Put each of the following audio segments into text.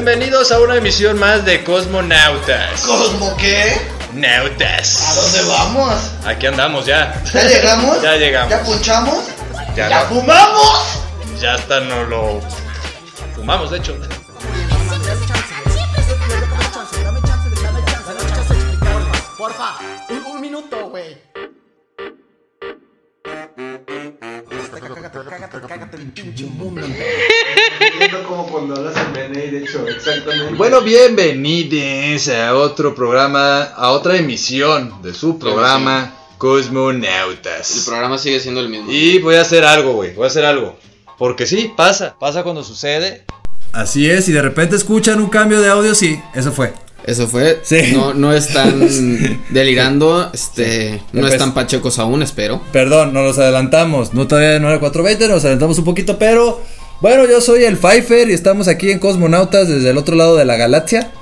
Bienvenidos a una emisión más de Cosmonautas. ¿Cosmo qué? Nautas. ¿A dónde vamos? Aquí andamos ya. ¿Ya llegamos? Ya llegamos. ¿Ya punchamos? Ya ¿Ya no. fumamos? Ya hasta no lo fumamos, de hecho. Porfa, un, un minuto, güey. Cágate, cágate, cágate el pinche mundo. Siento como cuando hablas en BNI, de hecho, exactamente. Bueno, bienvenidos a otro programa, a otra emisión de su programa El Cosmonautas. programa sigue siendo el mismo. Y voy a hacer algo, güey, voy a hacer algo. Porque sí, pasa, pasa cuando sucede. Así es, y de repente escuchan un cambio de audio, sí, eso fue. Eso fue. Sí. No, no están delirando. Este. No Empe- están pachecos aún, espero. Perdón, nos los adelantamos. No todavía no era 420, nos adelantamos un poquito, pero bueno, yo soy el Pfeiffer y estamos aquí en Cosmonautas desde el otro lado de la galaxia.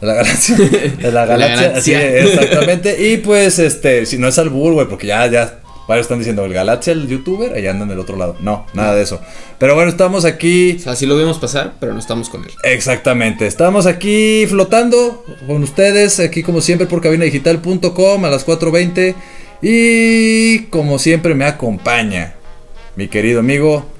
De la galaxia. De la galaxia. Es, exactamente. Y pues, este, si no es albur, güey, porque ya, ya. Varios están diciendo el Galaxia, el youtuber, allá andan del otro lado. No, nada de eso. Pero bueno, estamos aquí. O sea, sí lo vimos pasar, pero no estamos con él. Exactamente, estamos aquí flotando con ustedes, aquí como siempre por cabinadigital.com a las 4.20 y como siempre me acompaña mi querido amigo.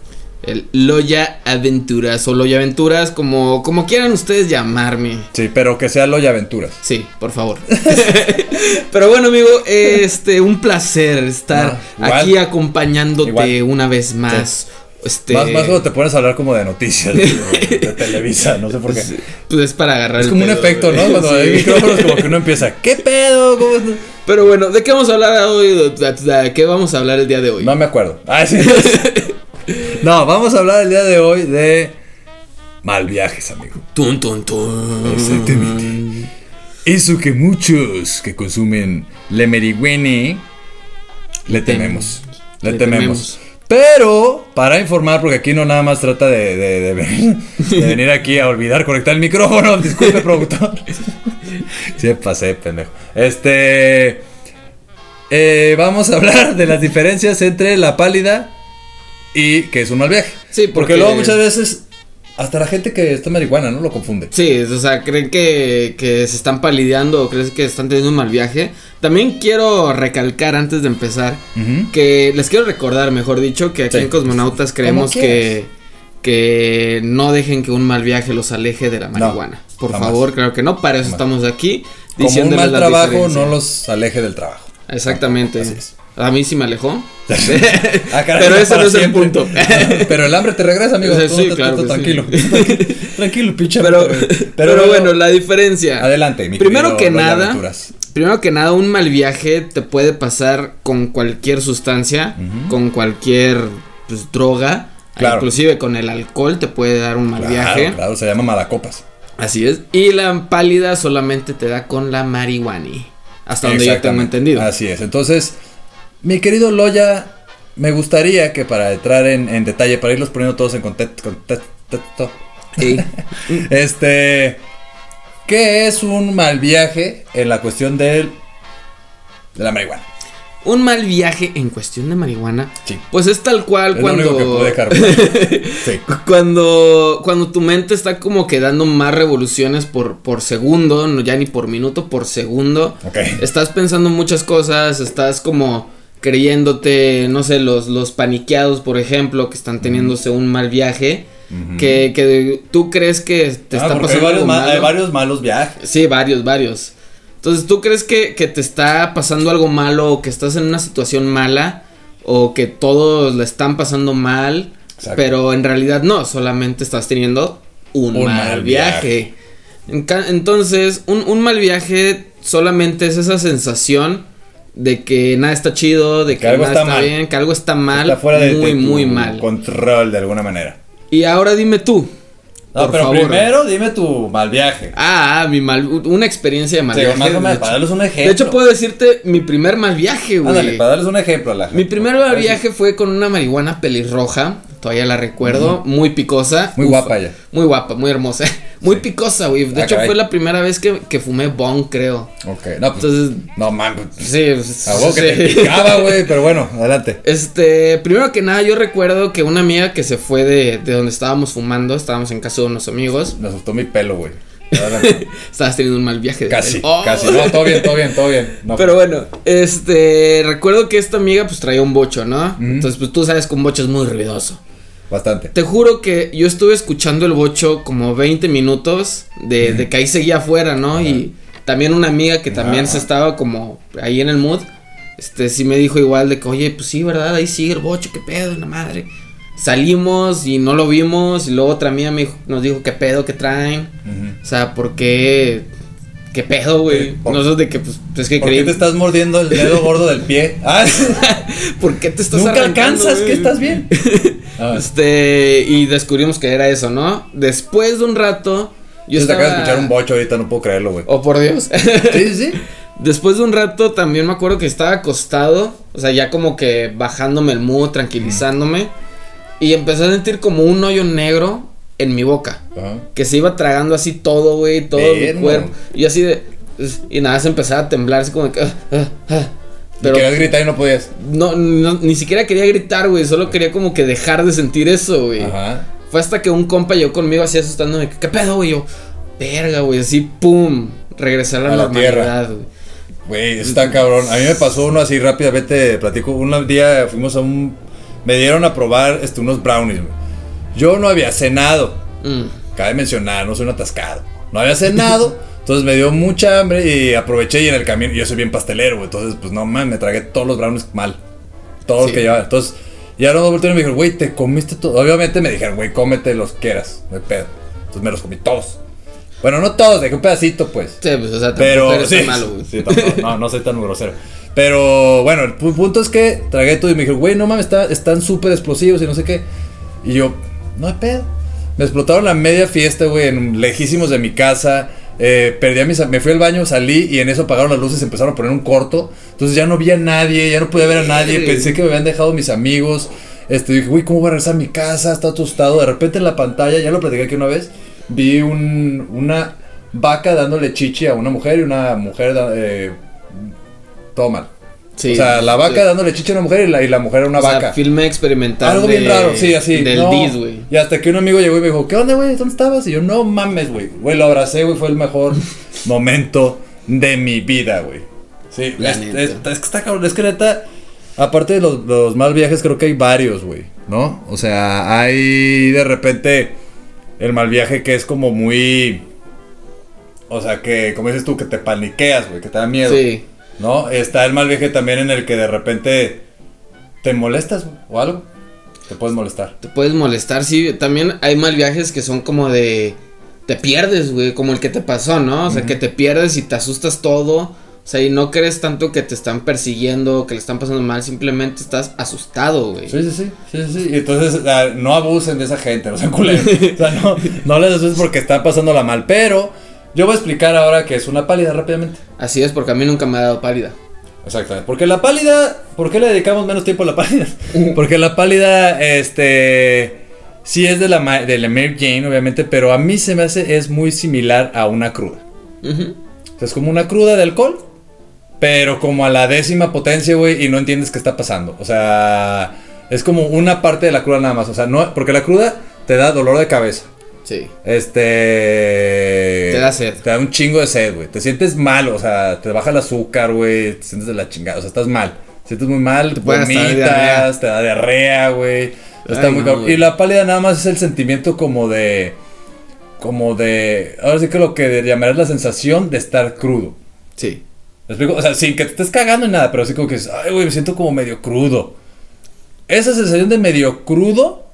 El Loya Aventuras o Loya Aventuras, como, como quieran ustedes llamarme. Sí, pero que sea Loya Aventuras. Sí, por favor. Pero bueno, amigo, este, un placer estar igual. aquí acompañándote Igual. una vez más. Este, Más, más cuando te pones a hablar como de noticias de, de Televisa, no sé por qué. pues es para agarrar Es el como un efecto, ¿no? Cuando Sí. hay micrófonos como que uno empieza, ¿qué pedo? ¿Cómo es?" Pero bueno, ¿de qué vamos a hablar hoy? ¿De qué vamos a hablar el día de hoy? No me acuerdo. Ah, sí. No, vamos a hablar el día de hoy de mal viajes, amigo. Tun, tun, tun. Exactamente. Eso que muchos que consumen le marihuana le tememos. Le, Le tememos. tememos. Pero, para informar, porque aquí no nada más trata de, de- de venir, de venir aquí a olvidar conectar el micrófono. Disculpe, productor. Sí, me pasé, pendejo. Este. eh, vamos a hablar de las diferencias entre la pálida y que es un mal viaje. Sí, porque, porque- luego muchas veces. Hasta la gente que está marihuana, ¿no? Lo confunde. Sí, o sea, creen que, que se están palideando o creen que están teniendo un mal viaje. También quiero recalcar antes de empezar que les quiero recordar, mejor dicho, que aquí Sí. en Cosmonautas creemos que, que no dejen que un mal viaje los aleje de la marihuana. Por jamás. favor, claro que no, para eso Jamás. estamos aquí Como un mal trabajo no los aleje del trabajo. Exactamente. Así es. A mí sí me alejó. Ah, caray, Pero no ese no es el punto. Pero el hambre te regresa, amigo. Sí, claro que tranquilo. tranquilo, pinche. Pero, bueno, la diferencia. Adelante, mi Primero que nada, Aventuras. Primero que nada, un mal viaje te puede pasar con cualquier sustancia, con cualquier pues, droga, Claro. inclusive con el alcohol te puede dar un mal Claro, viaje. claro, se llama malacopas. Así es. Y la pálida solamente te da con la marihuana. Hasta donde yo tengo entendido. Así es. Entonces, mi querido Loya, me gustaría que para entrar en, en detalle, para irlos poniendo todos en contexto, contexto, Sí. este, ¿qué es un mal viaje en la cuestión del, de la marihuana? un mal viaje en cuestión de marihuana. Sí. Pues es tal cual Es cuando. lo único que pude carburar. Sí. Cuando, cuando tu mente está como que dando más revoluciones por, por segundo, no ya ni por minuto, por segundo. Ok. Estás pensando muchas cosas, estás como creyéndote, no sé, los, los paniqueados, por ejemplo, que están teniéndose un mal viaje, que, que tú crees que te Ah, está hay pasando varios, algo ma- hay malo. varios malos viajes. Sí, varios, varios. Entonces, ¿tú crees que, que te está pasando algo malo o que estás en una situación mala o que todos la están pasando mal? Exacto. Pero en realidad no, solamente estás teniendo un, Un mal, mal viaje. Ca- Entonces, un, un mal viaje solamente es esa sensación de que nada está chido, de que, Que algo nada está está, mal. bien, que algo está mal, Está fuera de, muy, de muy mal. control de alguna manera. Y ahora dime tú. No, por pero favor. primero dime tu mal viaje. Ah, mi mal, una experiencia de mal Sí, viaje. más o de menos, hecho. para darles un ejemplo. De hecho, puedo decirte mi primer mal viaje, güey. Ándale, para darles un ejemplo a la Mi primer mal viaje fue con una marihuana pelirroja. Todavía la recuerdo. Muy picosa. Muy Uf, guapa ella. Muy guapa, muy hermosa. Muy picosa, güey. De Ah, hecho, caray. fue la primera vez que, que fumé bong, creo. Ok, no, pues. Entonces, no mames. sí. pues, A huevo que te sí. picaba, güey, pero bueno, adelante. Este, primero que nada, yo recuerdo que una amiga que se fue de, de donde estábamos fumando, estábamos en casa de unos amigos. Me asustó mi pelo, güey. Estabas teniendo un mal viaje. de Casi. Oh. casi. No, todo bien, todo bien, todo bien. No, Pero bueno, este, recuerdo que esta amiga pues traía un bocho, ¿no? Entonces, pues tú sabes que un bocho es muy ruidoso. Bastante. Te juro que yo estuve escuchando el bocho como 20 minutos de, de que ahí seguía afuera, ¿no? Y también una amiga que también Ajá. se estaba como ahí en el mood, este, sí me dijo igual de que, oye, pues sí, ¿verdad? Ahí sigue el bocho, qué pedo, la madre. Salimos y no lo vimos y luego otra amiga me dijo- nos dijo, qué pedo, qué traen. O sea, ¿por qué? ¿Qué pedo, güey? Por- Nosotros de que, pues, es que ¿Por creí. qué te estás mordiendo el dedo gordo del pie? Ah, ¿Por qué te estás nunca alcanzas, güey? que estás bien. Este, y descubrimos que era eso, ¿no? Después de un rato, yo yo te estaba... acabo de escuchar un bocho ahorita, no puedo creerlo, güey. Oh, por Dios. Sí, sí, sí. Después de un rato también me acuerdo que estaba acostado, o sea, ya como que bajándome el mood, tranquilizándome, y empecé a sentir como un hoyo negro en mi boca, Ajá. que se iba tragando así todo, güey, todo mi cuerpo, y así de... Y nada, se empezaba a temblar, así como que... ah, ah, ah. Pero querías gritar y no podías. no, no, ni siquiera quería gritar, güey, solo quería como que dejar de sentir eso, güey. Ajá. Fue hasta que un compa llegó conmigo así asustándome. ¿Qué pedo, güey? Yo, verga, güey. Así, pum. Regresar a la, la normalidad, güey. Güey, está cabrón. A mí me pasó uno así rápidamente, platico. Un día fuimos a un... Me dieron a probar este, unos brownies, güey. Yo no había cenado. Mm. Cabe mencionar, no soy un atascado. No había cenado, entonces me dio mucha hambre y aproveché y en el camino, yo soy bien pastelero, güey, entonces pues no mames, me tragué todos los brownies mal. Todos los Sí. que llevaba. Entonces, ya no voltearon y me dijeron, güey, te comiste todo. Obviamente me dijeron, güey, cómete los que quieras, no hay pedo. Entonces me los comí todos. Bueno, no todos, dejé un pedacito, pues. Sí, pues, o sea, Pero eres sí, tan malo, güey. sí, tampoco, no, no soy tan grosero. Pero bueno, el pu- punto es que tragué todo y me dijeron, güey, no mames, está- están súper explosivos y no sé qué. Y yo, no hay pedo. Me explotaron la media fiesta, güey, en lejísimos de mi casa. Eh, perdí a mis, me fui al baño, salí y en eso apagaron las luces y empezaron a poner un corto. Entonces ya no vi a nadie, ya no podía ver a nadie. Pensé que me habían dejado mis amigos. Este, dije, güey, ¿cómo voy a regresar a mi casa? Está asustado. De repente en la pantalla, ya lo platiqué aquí una vez, vi un, una vaca dándole chichi a una mujer y una mujer eh, todo mal. Sí. o sea, la vaca Sí. dándole chichi a una mujer y la, y la mujer a una O sea, vaca. filme experimental. Algo bien raro, sí, así. Del no. DIS, güey. Y hasta que un amigo llegó y me dijo, ¿qué onda, güey? ¿Dónde estabas? Y yo, no mames, güey. Güey, lo abracé, güey, fue el mejor momento de mi vida, güey. Sí, es que está cabrón, es que neta, aparte de los, los mal viajes, creo que hay varios, güey, ¿no? O sea, hay de repente el mal viaje que es como muy... O sea, que, como dices tú, que te paniqueas, güey, que te da miedo. Sí. ¿No? Está el mal viaje también en el que de repente te molestas o algo. Te puedes molestar. Te puedes molestar, sí. También hay mal viajes que son como de. Te pierdes, güey. Como el que te pasó, ¿no? O sea, que te pierdes y te asustas todo. O sea, y no crees tanto que te están persiguiendo, que le están pasando mal. Simplemente estás asustado, güey. Sí, sí, sí. sí, sí. Y entonces no abusen de esa gente, no sean culeros. o sea, no, no les asusten porque están pasándola mal. Pero yo voy a explicar ahora que es una pálida rápidamente. Así es, porque a mí nunca me ha dado pálida. Exactamente. Porque la pálida, ¿por qué le dedicamos menos tiempo a la pálida? Porque la pálida, este, sí es de la, de la Mary Jane, obviamente, pero a mí se me hace, es muy similar a una cruda. O sea, es como una cruda de alcohol, pero como a la décima potencia, güey, y no entiendes qué está pasando. O sea, es como una parte de la cruda nada más. O sea, no, porque la cruda te da dolor de cabeza. Sí. Este. Te da sed. Te da un chingo de sed, güey. Te sientes mal, o sea, te baja el azúcar, güey. Te sientes de la chingada. O sea, estás mal. Te sientes muy mal, te vomitas, te da diarrea, güey. Está Ay, muy no. Y la pálida nada más es el sentimiento como de. Como de. Ahora sí que lo que llamarás la sensación de estar crudo. Sí. ¿Me explico? O sea, sin que te estés cagando en nada, pero así como que dices, ay, güey, me siento como medio crudo. Esa sensación de medio crudo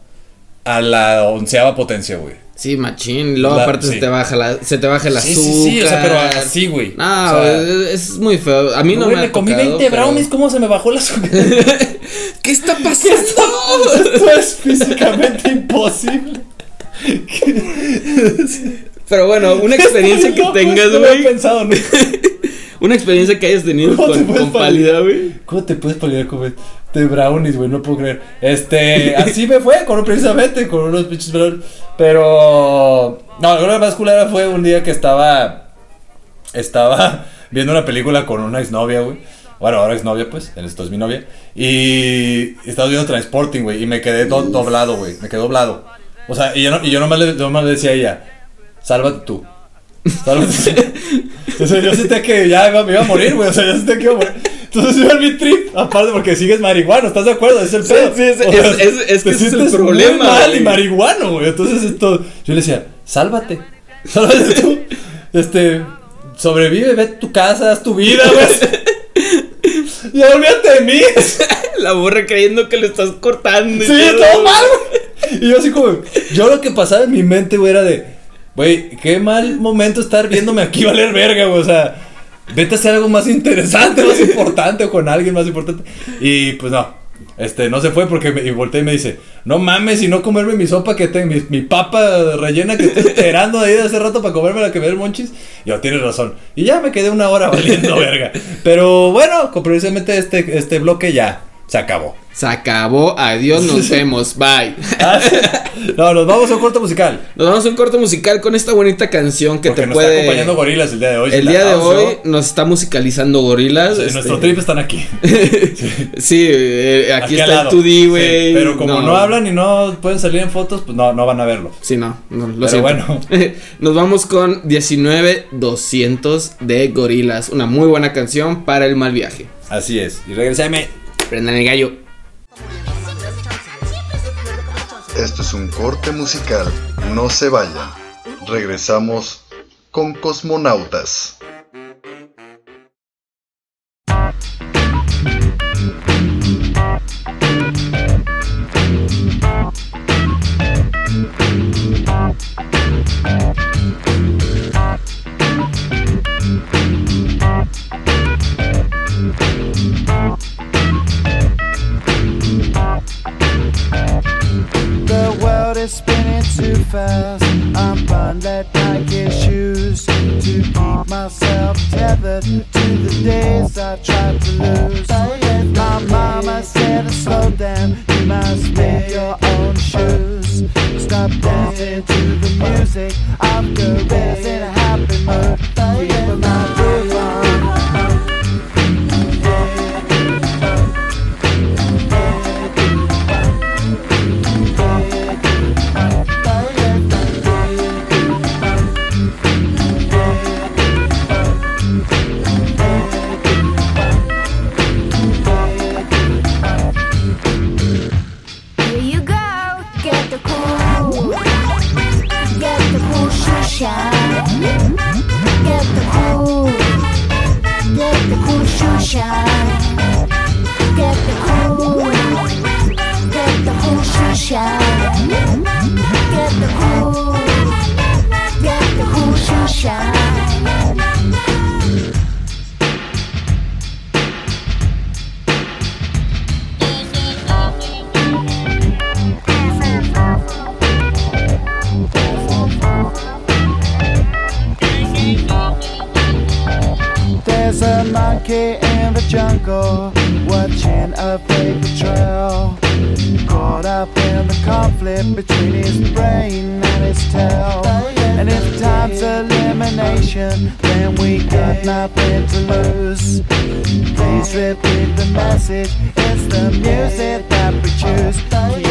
a la onceava potencia, güey. Sí, machín. Luego La- aparte sí. se te baja la, se te baja el azúcar. sí, sí, o sea, pero así, güey. No, O sea, es, muy feo. A mí no güey, me me comí tocado, 20 pero- brownies, ¿cómo se me bajó el azúcar? ¿Qué está pasando? Esto es físicamente imposible. Pero bueno, una experiencia que tengas, no lo he güey. pensado, ¿no? Una experiencia que hayas tenido ¿Cómo te con, puedes con pálida, güey. ¿Cómo te puedes pelear con de brownies, güey? No puedo creer. Este, así me fue, con precisamente, con unos pinches brownies. Pero, no, lo más culera fue un día que estaba, estaba viendo una película con una exnovia, güey. Bueno, ahora exnovia, pues, en esto es mi novia. Y estaba viendo Transporting, güey, y me quedé do- doblado, güey, me quedé doblado. O sea, y yo, no, y yo nomás, le, nomás le decía a ella, sálvate tú. O sea, yo sentía que ya iba- me iba a morir, güey. O sea, yo sentía que iba a morir. Entonces iba en mi trip. Aparte, porque sigues marihuano, ¿estás de acuerdo? Es el Sí, pedo. sí, es- O sea, es- es- es que te ese es el muy problema, mal güey. y marihuano, güey. Entonces esto. Yo le decía, sálvate. Sálvate tú. Este. Sobrevive, ve a tu casa, haz tu vida, güey. Ya olvídate de mí. La borra creyendo que le estás cortando. y Sí, todo mal, güey. Y yo así como, yo lo que pasaba en mi mente, güey, era de, güey, qué mal momento estar viéndome aquí valer verga, güey, o sea, vete a hacer algo más interesante, más importante, o con alguien más importante. Y pues no, este, no se fue porque me, y volteé y me dice, no mames, y no comerme mi sopa que tengo, mi, papa rellena que estoy esperando ahí de hace rato para comerme la que me el monchis. Yo, tienes razón. Y ya me quedé una hora valiendo verga. Pero bueno, precisamente este, este bloque ya se acabó. Se acabó. Adiós, nos vemos. Bye. Ah. No, nos vamos a un corto musical. Nos vamos a un corto musical con esta bonita canción que Porque te nos puede. está acompañando Gorilas el día de hoy. el día de hoy nos está musicalizando Gorilas. sí, este, Nuestro trip están aquí. Sí, eh, aquí, al está el lado. 2D, Sí, güey. pero como no. hablan y no pueden salir en fotos, pues no, no van a verlo. Sí, no, no lo Pero siento. bueno. Nos vamos con 19200 de Gorilas. Una muy buena canción para el mal viaje. Así es. Y regresame. Prendan el gallo. Esto es un corte musical. No se vayan. Regresamos con Cosmonautas. Conflict between his brain and his tail. And if time's elimination, then we got nothing to lose. Please repeat the message. It's the music that we choose.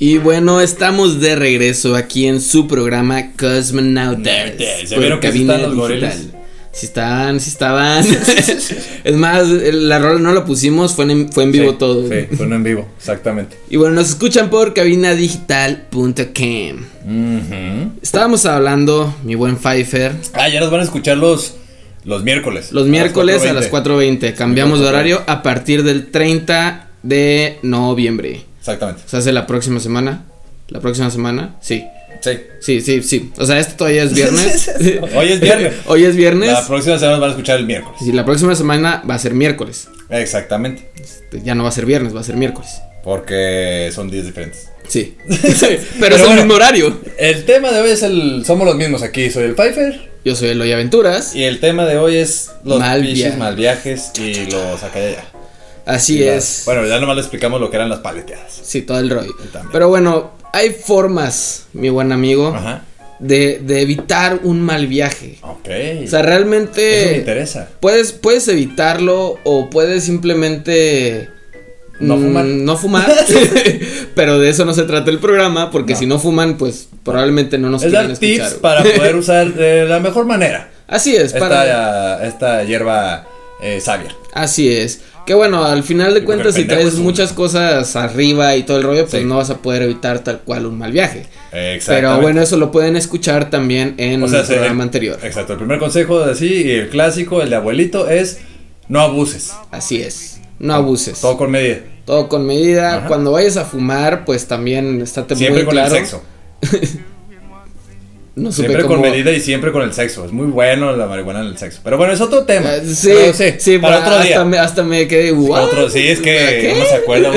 Y bueno, estamos de regreso aquí en su programa Cosmonautas. ¿Se vieron que están los gorilas? Sí están, sí estaban. es más, la rola no la pusimos, fue en, fue en vivo Sí, todo. Sí, fue en vivo, exactamente. Y bueno, nos escuchan por cabinadigital.com. Ujú. Estábamos hablando, mi buen Pfeiffer, Ah, ya nos van a escuchar los, los miércoles. los miércoles a las 4:20. 4.20. Cambiamos de horario a partir del 30 de noviembre. Exactamente. O sea, hace la próxima semana. La próxima semana, sí. Sí. Sí, sí, sí. O sea, esto todavía es viernes. Hoy es viernes. Hoy es viernes. La próxima semana nos van a escuchar el miércoles. Y la próxima semana va a ser miércoles. Exactamente. Este, Ya no va a ser viernes, va a ser miércoles. Porque son días diferentes. Sí. Pero, es el mismo horario. El tema de hoy es el. Somos los mismos aquí. Soy el Pfeiffer. Yo soy Eloy Aventuras. Y el tema de hoy es los Mal mal, viaje. mal viajes y los acá y allá. Así las- es. Bueno, ya nomás le explicamos lo que eran las paleteadas. Sí, todo el rollo. también. Pero bueno, hay formas, mi buen amigo, Ajá. de, de evitar un mal viaje. Ok. O sea, realmente. Eso me interesa. Puedes, puedes evitarlo o puedes simplemente. No mm, fumar. No fumar. pero de eso no se trata el programa, porque No. si no fuman, pues probablemente no nos Es quieran dar tips escuchar. para poder usar de la mejor manera Así es, para. esta, esta hierba eh, sabia. Así es. Que bueno, al final de cuentas, si traes muchas cosas arriba y todo el rollo, pues Sí. no vas a poder evitar tal cual un mal viaje. Pero bueno, eso lo pueden escuchar también en O sea, el programa anterior. Exacto. El primer consejo de sí y el clásico, el de abuelito, es no abuses. Así es. No abuses. Todo con medida. Todo con medida. Ajá. Cuando vayas a fumar, pues también estate Siempre muy con claro. el sexo. No supe Siempre con medida y siempre con el sexo. Es muy bueno la marihuana en el sexo. Pero bueno, es otro tema. Eh, sí, Pero sí, para pero otro día. Hasta me, hasta me quedé. Otro, sí, es que uno se acuerda.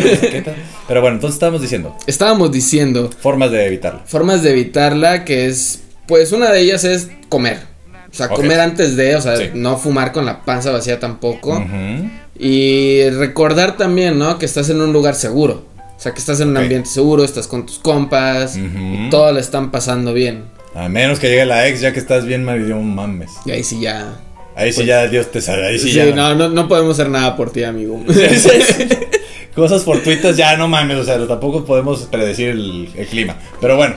Pero bueno, entonces estábamos diciendo Estábamos diciendo formas de evitarlo. formas de evitarla, que es, pues una de ellas es comer. O sea, comer antes de, o sea, Sí. no fumar con la panza vacía tampoco. Y recordar también, ¿no? Que estás en un lugar seguro. O sea, que estás en un ambiente seguro, estás con tus compas, y todo le están pasando bien. A menos que llegue la ex, ya que estás bien marido, mames. Y ahí sí ya. Ahí sí ya Dios te sabe. Ahí sí, Sí, ya. no, no, no podemos hacer nada por ti, amigo. Cosas fortuitas ya no mames. O sea, tampoco podemos predecir el, el clima. Pero bueno.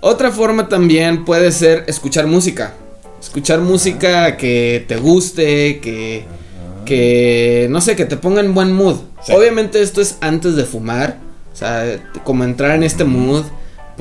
Otra forma también puede ser escuchar música. Escuchar música que te guste, que, que, no sé, que te ponga en buen mood. Sí. Obviamente esto es antes de fumar, o sea, como entrar en este mood,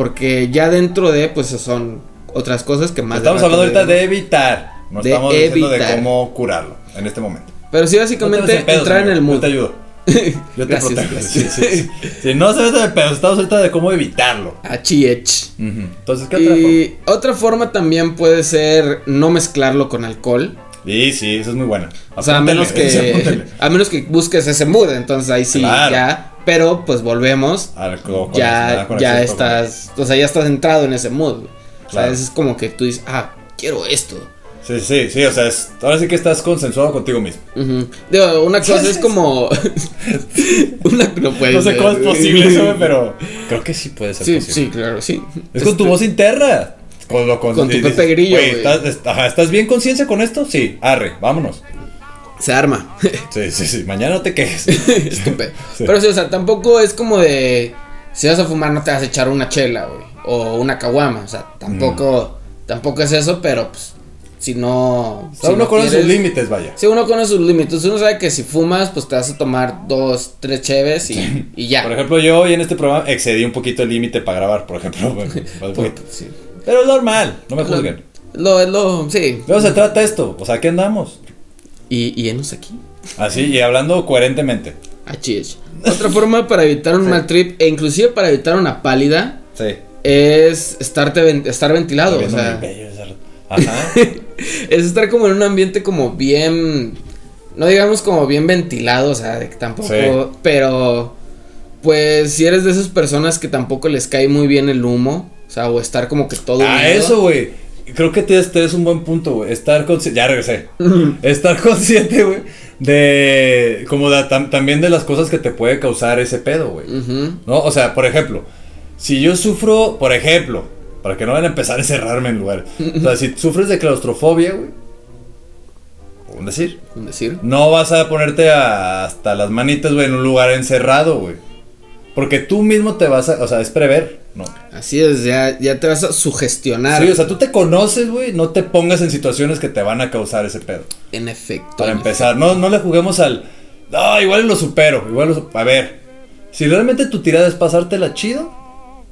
porque ya dentro de, pues son otras cosas que más... Estamos hablando ahorita de evitar. No De estamos diciendo de evitar. cómo curarlo en este momento. Pero sí, básicamente pedos, entrar en el mood. Yo te ayudo. Yo te Gracias, protejo. gracias. Sí, sí, sí. Si no se de pedos, estamos ahorita de cómo evitarlo. Achiech. Ujú. Entonces, ¿qué otra forma? Y otra forma también puede ser no mezclarlo con alcohol. Sí, sí, eso es muy buena. O sea, a menos que apúntale. a menos que busques ese mood, entonces ahí sí Claro. ya, pero pues volvemos, Algo ya ya estás, o sea, ya estás entrado en ese mood. O sea, Claro. es como que tú dices, "Ah, quiero esto." Sí, sí, sí, o sea, es- ahora sí que estás consensuado contigo mismo. Ujú. Digo, una cosa es como una no puede no sé cómo es posible eso, pero creo que sí puede ser Sí, posible. sí, claro, sí. Es con tu Este, voz interna. Con, lo- Con tu dices, Pepe Grillo. ¿estás, est- ajá, ¿estás bien conciencia con esto? Sí, arre, vámonos. se arma. Sí, sí, sí, mañana no te quejes. Estúpido. Sí. Pero sí, o sea, tampoco es como de. Si vas a fumar, no te vas a echar una chela, güey. O una caguama. O sea, tampoco. Tampoco es eso, pero pues. Si no. O sea, si uno no conoce sus límites, vaya. Sí, uno conoce sus límites. Uno sabe que si fumas, pues te vas a tomar dos, tres cheves y, y ya. Por ejemplo, yo hoy en este programa excedí un poquito el límite para grabar, por ejemplo. bueno, un poquito. Sí. Pero es normal, no me juzguen. Lo, lo, sí. Luego se trata esto, o sea, ¿qué andamos? Y, y enos aquí. Así, y hablando coherentemente. Así es. Otra forma para evitar un mal trip, e inclusive para evitar una pálida, Sí. es estarte estar ventilado. O sea, bello. Ajá. es estar como en un ambiente como bien, no digamos como bien ventilado, o sea, de que tampoco, Sí. pero pues si eres de esas personas que tampoco les cae muy bien el humo, o sea, o estar como que todo Ah, unido. eso, güey. Creo que este es un buen punto, güey. Estar consciente. Ya regresé. Estar consciente, güey. De. Como de, tam- también de las cosas que te puede causar ese pedo, güey. ¿No? O sea, por ejemplo, si yo sufro, por ejemplo, para que no van a empezar a encerrarme en lugares. O sea, si sufres de claustrofobia, güey. Un decir. Un decir. No vas a ponerte a- hasta las manitas, güey, en un lugar encerrado, güey. Porque tú mismo te vas a, o sea, es prever, ¿no? Así es, ya, ya te vas a sugestionar. Sí, o sea, tú te conoces, güey, no te pongas en situaciones que te van a causar ese pedo. en efecto. Para en empezar, no, no le juguemos al. No, igual lo supero. Igual lo A ver, si realmente tu tirada es pasártela chido,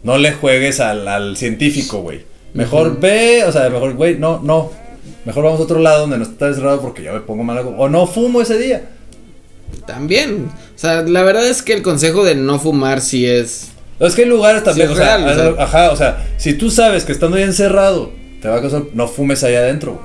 no le juegues al, al científico, güey. Mejor ve, o sea, mejor, güey, no, no. Mejor vamos a otro lado donde no está cerrado porque yo me pongo mal. O no fumo ese día. También. O sea, la verdad es que el consejo de no fumar sí es. Es que hay lugares también, Sí, o sea, real, o sea. ajá, o sea, si tú sabes que estando ahí encerrado te va a causar, no fumes ahí adentro.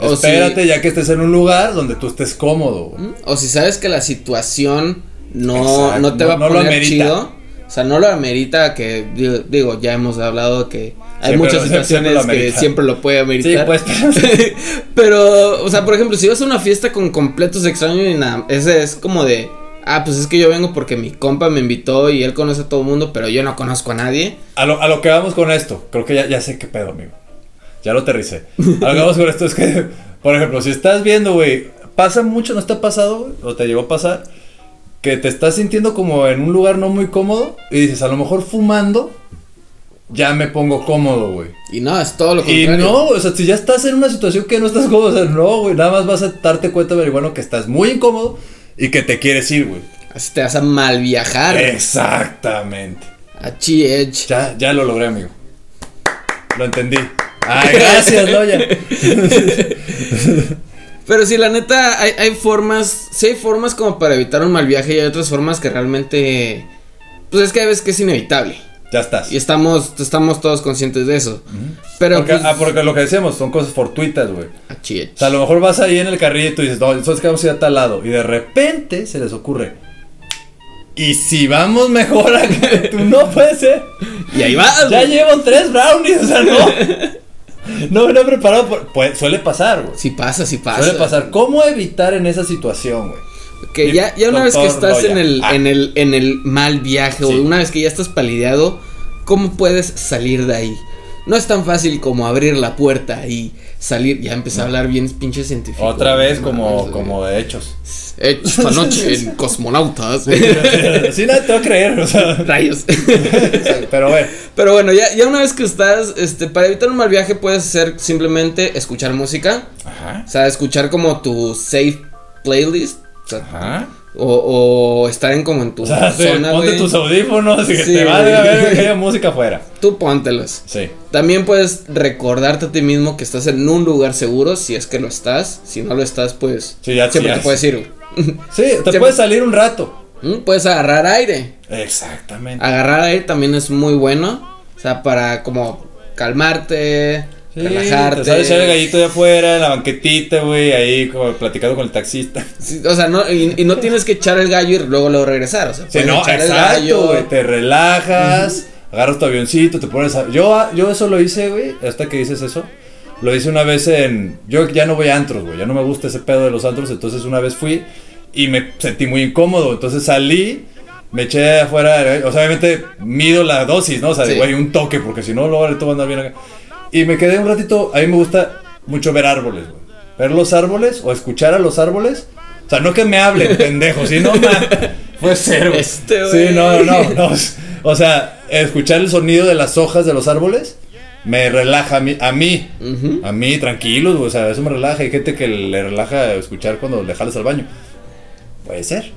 O Espérate si- ya que estés en un lugar donde tú estés cómodo. güey. O si sabes que la situación no, Exacto, no te no- va a no lo poner amerita. chido. O sea, no lo amerita que, digo, digo, ya hemos hablado que hay muchas situaciones que siempre lo puede ameritar. Sí, pues, Pero, o sea, por ejemplo, si vas a una fiesta con completos extraños y nada, ese es como de, ah, pues es que yo vengo porque mi compa me invitó y él conoce a todo el mundo, pero yo no conozco a nadie. A lo, a lo que vamos con esto, creo que ya, ya sé qué pedo, amigo. Ya lo aterricé. A lo que vamos con esto es que, por ejemplo, si estás viendo, güey, pasa mucho, ¿no te ha pasado? O te llegó a pasar, que te estás sintiendo como en un lugar no muy cómodo y dices, a lo mejor fumando, ya me pongo cómodo, güey. Y no, es todo lo Y contrario. no, o sea, si ya estás en una situación que no estás cómodo, o sea, no, güey, nada más vas a darte cuenta, bueno, que estás muy incómodo y que te quieres ir, güey. Así te vas a mal viajar. Exactamente. A chi edge. Ya, ya lo logré, amigo. Lo entendí. Ay, gracias, Loya. Pero sí, la neta, hay, hay formas, sí hay formas como para evitar un mal viaje y hay otras formas que realmente, pues es que hay veces que es inevitable. Ya estás. Y estamos, estamos todos conscientes de eso. Pero Porque, pues, ah, porque lo que decíamos son cosas fortuitas, güey. O sea, a lo mejor vas ahí en el carrito y dices, no, entonces que vamos a ir a tal lado. Y de repente se les ocurre. Y si vamos mejor a que tú no puede ser. Y ahí vas. Ya güey. llevo tres brownies, o sea, no. No me lo he preparado. por- pues, suele pasar, güey. Sí pasa, sí pasa. Suele pasar. ¿Cómo evitar en esa situación, güey? Que ya, ya una vez que estás en el, Ah. en el, en el mal viaje Sí. o una vez que ya estás palideado, ¿cómo puedes salir de ahí? No es tan fácil como abrir la puerta y salir. Ya empecé a hablar bien pinche científico. Otra vez No como, mames, como de hechos. güey. Eh, Esta noche en Cosmonautas. sí, no te voy a creer, o sea. Rayos. Pero bueno. Pero bueno, ya, ya una vez que estás, este, para evitar un mal viaje puedes hacer simplemente escuchar música. Ajá. O sea, escuchar como tu safe playlist. O, sea, Ajá. o, o estar en como en tu O sea, sí, zona, ponte güey. tus audífonos y que Sí, te valga ver que haya música afuera. Tú póntelos. Sí. También puedes recordarte a ti mismo que estás en un lugar seguro, si es que lo estás. Si no lo estás, pues Sí, ya- siempre ya- te puedes ir. Sí, te Siempre- puedes salir un rato. Mm, Puedes agarrar aire. Exactamente. Agarrar aire también es muy bueno. O sea, para como calmarte, Sí, relajarte. Te echar el gallito de afuera, en la banquetita, güey, ahí como platicando con el taxista. Sí, o sea, no, y, y no tienes que echar el gallo y luego luego regresar. O sea, Sí, no, echar el exacto, gallo. güey. Te relajas, agarras tu avioncito, te pones a... Yo, yo eso lo hice, güey, hasta que dices eso. Lo hice una vez en... Yo ya no voy a antros, güey, ya no me gusta ese pedo de los antros, entonces una vez fui y me sentí muy incómodo, entonces salí, me eché afuera, o sea, obviamente mido la dosis, ¿no? O sea, de, Sí. güey, un toque, porque si no, luego ahorita voy a andar bien acá. Y me quedé un ratito, a mí me gusta mucho ver árboles, güey. Ver los árboles o escuchar a los árboles. O sea, no que me hablen, pendejo, si no, ma, puede ser, güey. Este, güey. Sí, no, no, no. O sea, escuchar el sonido de las hojas de los árboles me relaja a mí, a mí, Ujú. a mí tranquilos, o sea, eso me relaja. Hay gente que le relaja escuchar cuando le jalas al baño. Puede ser,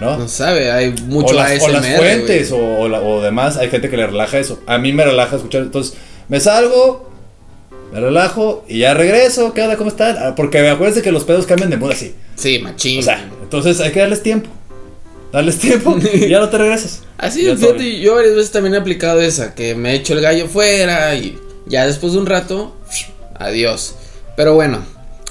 ¿no? No sabe, hay mucho o las, o las ASMR, fuentes o, o, la- o demás, hay gente que le relaja eso. A mí me relaja escuchar. Entonces, me salgo, me relajo y ya regreso. ¿Qué onda? ¿Cómo están? Ah, Porque acuérdense que los pedos cambian de mood así. Sí, machín. O sea, entonces hay que darles tiempo. Darles tiempo y ya no te regresas. Así, Ya fíjate, yo varias veces también he aplicado esa, que me echo el gallo fuera y ya después de un rato, adiós. Pero bueno,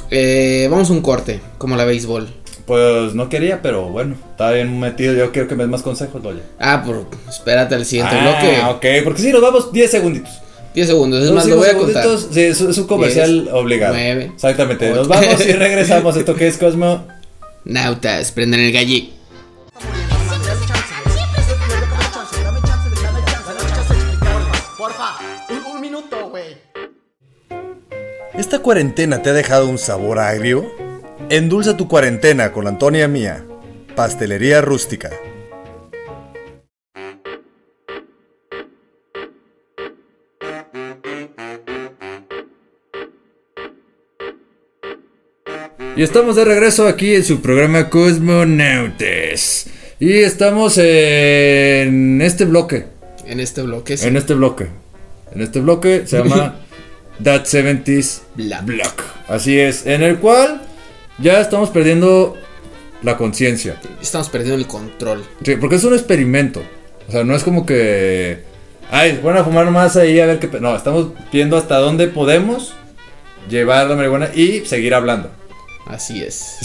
eh, vamos a un corte, como la béisbol. Pues no quería, pero bueno, estaba bien metido. Yo quiero que me des más consejos, Loya. Ah, por, espérate al siguiente Ah, bloque. ok, porque si nos vamos 10 segunditos. 10 segundos, es más, lo voy a contar. Sí, es, es un comercial Diez, obligado. nueve, Exactamente. Nos ocho. vamos y regresamos. ¿Esto qué es, Cosmo? Nautas, prenden el galli. Porfa, un, un minuto, güey. ¿Esta cuarentena te ha dejado un sabor agrio? Endulza tu cuarentena con la Antonia Mía, Pastelería Rústica. Y estamos de regreso aquí en su programa Cosmonautes. Y estamos en este bloque. En este bloque. sí. En este bloque. En este bloque se llama That 70s Block. Block. Así es. En el cual ya estamos perdiendo la conciencia. Estamos perdiendo el control. Sí, porque es un experimento. O sea, no es como que. Ay, bueno, a fumar más ahí a ver qué. pe-". No, estamos viendo hasta dónde podemos llevar la marihuana y seguir hablando. Así es.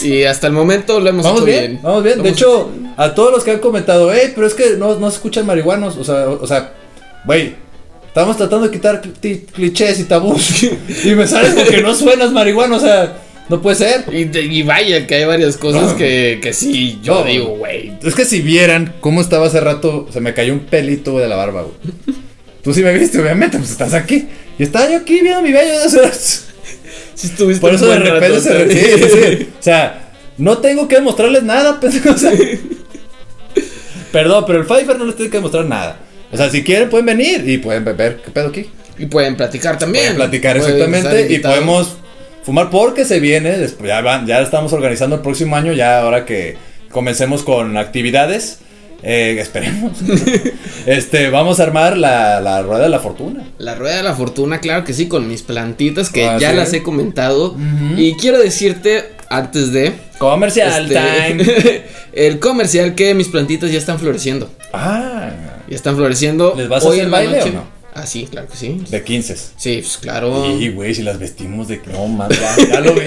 Y hasta el momento lo hemos Vamos hecho bien, bien. vamos bien. De hecho, a todos los que han comentado, hey, pero es que no, no se escuchan marihuanos. O sea, o, o sea, güey, estamos tratando de quitar cli- clichés y tabús. y me sales porque no suenas marihuana, o sea, no puede ser. Y, vaya que hay varias cosas No. que, que sí, yo No. digo, güey. Es que si vieran cómo estaba hace rato, se me cayó un pelito de la barba, güey. Tú sí me viste, obviamente, pues estás aquí. Y estaba yo aquí viendo mi bello. o sea, Si estuviste Por eso de repente rato, se re- sí, sí, sí. O sea, no tengo que demostrarles nada, pendejo, o sea. Perdón, pero el Pfeiffer no les tiene que demostrar nada. O sea, si quieren pueden venir y pueden ver qué pedo aquí. Y pueden platicar también. Pueden platicar Pueden exactamente y podemos fumar porque se viene, después ya van, ya estamos organizando el próximo año, ya ahora que comencemos con actividades, eh, esperemos. este, vamos a armar la, la rueda de la fortuna. La rueda de la fortuna, claro que sí, con mis plantitas que Ah, ya ¿sí? las he comentado. Y quiero decirte, antes de. Comercial este, time. el comercial que mis plantitas ya están floreciendo. Ah, Ya están floreciendo. ¿Les vas a hoy hacer en baile noche. o no? Ah, sí, claro que sí. de 15. Sí, pues claro. Y güey, si las vestimos de no mames, ya, ya lo vi.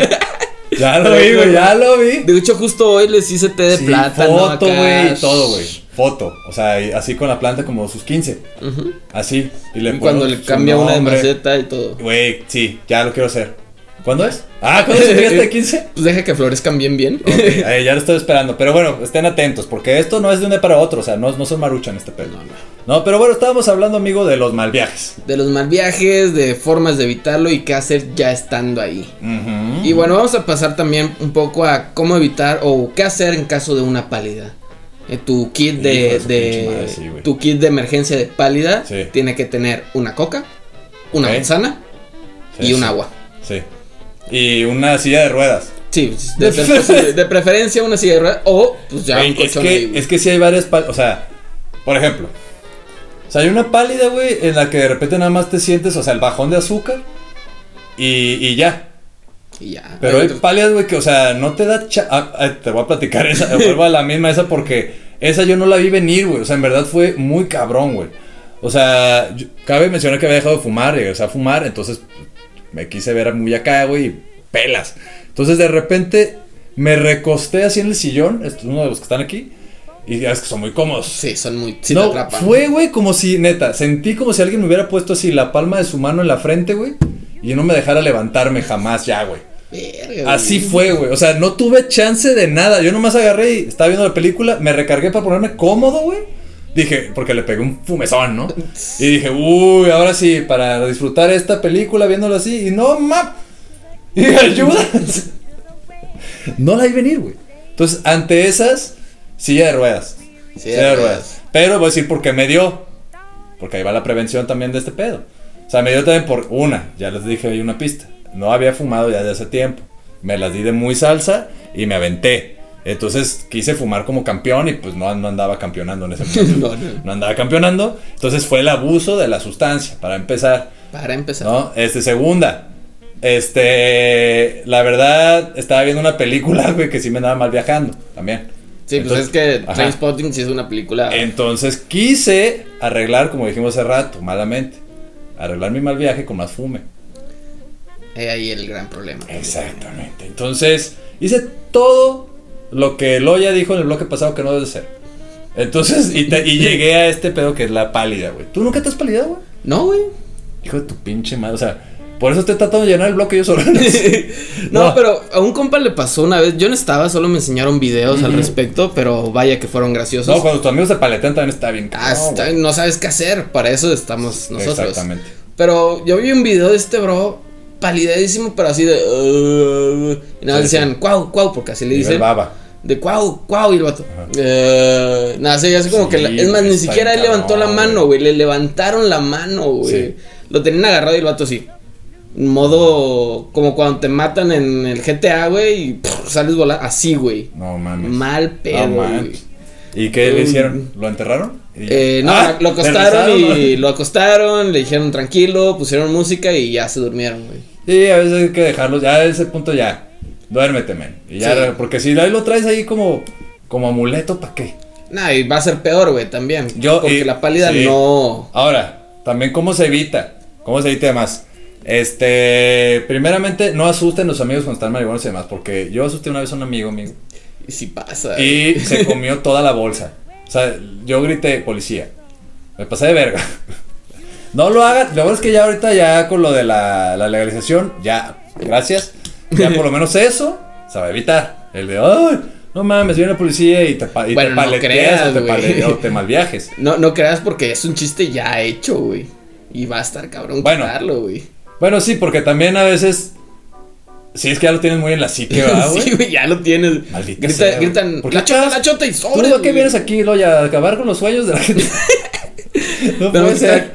Ya lo vi, güey, ya lo vi. De hecho, justo hoy les hice té de Sí, plátano. Foto, güey, todo, güey. Foto. O sea, así con la planta como sus 15. Ujú. Así. Y le cuando le cambia una de maceta y todo. Güey, sí, ya lo quiero hacer. ¿Cuándo es? Ah, ¿cuándo es fiesta de 15? Pues deja que florezcan bien, bien. Eh, ya lo estoy esperando. Pero bueno, estén atentos, porque esto no es de un día para otro. O sea, no, no son maruchan este pelo. No, pero bueno, estábamos hablando, amigo, de los mal viajes. De los mal viajes, de formas de evitarlo y qué hacer ya estando ahí. Y bueno, vamos a pasar también un poco a cómo evitar o qué hacer en caso de una pálida. Eh, tu kit de, de madre, sí, tu kit de emergencia de pálida Sí. tiene que tener una coca, una manzana Sí, y un agua. Sí. Y una silla de ruedas. Sí, de, preferencia una silla de ruedas o pues ya un es, ahí, que, es que sí hay varias O sea, por ejemplo. O sea, hay una pálida, güey, en la que de repente nada más te sientes, o sea, el bajón de azúcar. Y, y ya. Y ya. Pero hay otros- pálidas, güey, que, o sea, no te da. cha- ah, ah, te voy a platicar esa. vuelvo a la misma esa porque esa yo no la vi venir, güey. O sea, en verdad fue muy cabrón, güey. O sea, yo- cabe mencionar que había dejado de fumar, regresé a fumar, entonces me quise ver muy acá, güey, y pelas. Entonces de repente me recosté así en el sillón, este es uno de los que están aquí, y ya es que son muy cómodos. Sí, son muy. Sí te no, atrapan. fue, güey, como si, neta, sentí como si alguien me hubiera puesto así la palma de su mano en la frente, güey, y no me dejara levantarme jamás ya, güey. Así fue, güey. O sea, no tuve chance de nada. Yo nomás agarré y estaba viendo la película, me recargué para ponerme cómodo, güey. Dije, porque le pegué un fumezón, ¿no? Y dije, uy, ahora sí, para disfrutar esta película viéndolo así. Y no, map. Y ayuda. no la vi venir, güey. Entonces, ante esas, silla de ruedas. Silla de ruedas. Pero voy a decir por qué me dio. Porque ahí va la prevención también de este pedo. O sea, me dio también por una, ya les dije ahí una pista. No había fumado ya de hace tiempo. Me las di de muy salsa y me aventé. Entonces quise fumar como campeón y pues no, no andaba campeonando en ese momento. No, no. no andaba campeonando. Entonces fue el abuso de la sustancia, para empezar. Para empezar. ¿No? Este, segunda. Este, la verdad, estaba viendo una película, güey, que sí me andaba mal viajando también. Sí, pues Entonces- es que Ajá. Trainspotting sí es una película. Entonces quise arreglar, como dijimos hace rato, malamente. Arreglar mi mal viaje con más fume. He ahí el gran problema. Exactamente. Entonces, hice todo lo que Loya dijo en el bloque pasado que no debe ser. Entonces, y, te- y llegué a este pedo que es la pálida, güey. ¿Tú nunca te has palidado, güey? No, güey. Hijo de tu pinche madre. O sea, por eso estoy tratando de llenar el bloque yo solo. No, pero a un compa le pasó una vez. Yo no estaba, solo me enseñaron videos al respecto, pero vaya que fueron graciosos. No, cuando tus amigos se paletean también está bien. Ah, está- no sabes qué hacer, para eso estamos nosotros. Exactamente. Pero yo vi un video de este bro, palidísimo, pero así de. "Uh", y nada, Sí, decían, cuau, cuau, porque así le dicen. baba. De cuau, cuau, y el vato. Nada, así, así como Sí, que. la- es más, ni siquiera él levantó la mano, güey. Le levantaron la mano, güey. Sí. Lo tenían agarrado y el vato así. Modo como cuando te matan en el GTA, güey, y pff, sales volando. Así, güey. No mames. Mal pedo, No güey. manches. ¿Y qué le Uy. hicieron? ¿Lo enterraron? Eh, no, Ah, lo ¿te acostaron y lo acostaron, le dijeron tranquilo, pusieron música y ya se durmieron, güey. Sí, a veces hay que dejarlos, ya a ese punto ya, duérmete, men. Y ya, Sí. porque si ahí lo traes ahí como, como amuleto, ¿para qué? Nah, y va a ser peor, güey, también. Yo, porque y- la pálida sí. no. Ahora, también cómo se evita, cómo se evita más. Este, primeramente, no asusten los amigos cuando están marihuanos y demás, porque yo asusté una vez a un amigo, amigo, Y si pasa. y se comió toda la bolsa. O sea, yo grité, policía, me pasé de verga. No lo hagan, la verdad es que ya ahorita ya con lo de la, la legalización, ya, gracias, ya por lo menos eso se va a evitar. El de, ay, no mames, viene la policía y te, y Bueno, te no paleteas creas, o, te pale- o te malviajes. No, no creas porque es un chiste ya hecho, güey. Y va a estar cabrón Bueno. quitarlo, güey. Bueno, sí, porque también a veces. Sí, es que ya lo tienes muy en la psique, ¿verdad, güey? sí, güey, ya lo tienes. Maldita Grita- sea, gritan, ¿Por qué la chota, la chota y ¿Tú sobres, a qué vienes aquí, Loya? ¿A acabar con los sueños de la gente? no No, puede ser.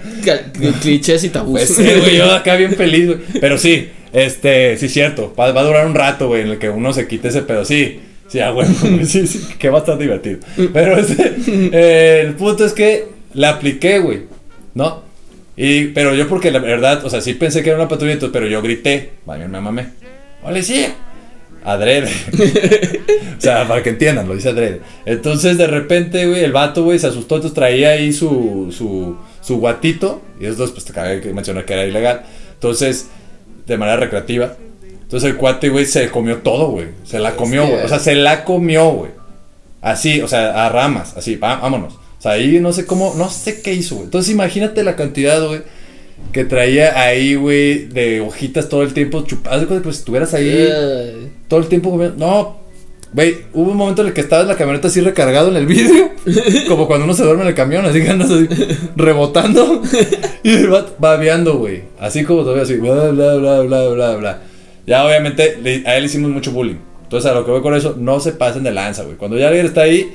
clichés y tabús. Pues sí, güey, yo acá bien feliz, güey. Pero sí, este, sí, cierto. Va, va a durar un rato, güey, en el que uno se quite ese pedo. Sí, sí, a huevo, güey, sí, sí, que va a estar divertido. Pero este, eh, el punto es que la apliqué, güey, ¿no? Y, pero yo porque la verdad, o sea, sí pensé que era una patrulla, pero yo grité, vaya, me mamé. ¡Policía! Adrede. o sea, para que entiendan, lo dice adrede. Entonces, de repente, güey, el vato, güey, se asustó, entonces traía ahí su, su, su guatito. Y esos pues te acabé de mencionar que era ilegal. Entonces, de manera recreativa. Entonces, el cuate, güey, se comió todo, güey. Se la comió, güey. O sea, se la comió, güey. Así, o sea, a ramas, así, vámonos. O sea, ahí no sé cómo, no sé qué hizo, güey. Entonces, imagínate la cantidad, güey, que traía ahí, güey, de hojitas todo el tiempo chupadas. Como si estuvieras ahí todo el tiempo comiendo. No, güey, hubo un momento en el que estaba en la camioneta así recargado en el vidrio. como cuando uno se duerme en el camión, así que andas así rebotando. y vato babeando, güey. Así como todavía así, bla, bla, bla, bla, bla, bla. Ya obviamente le- a él le hicimos mucho bullying. Entonces a lo que voy con eso, no se pasen de lanza, güey. Cuando ya alguien está ahí,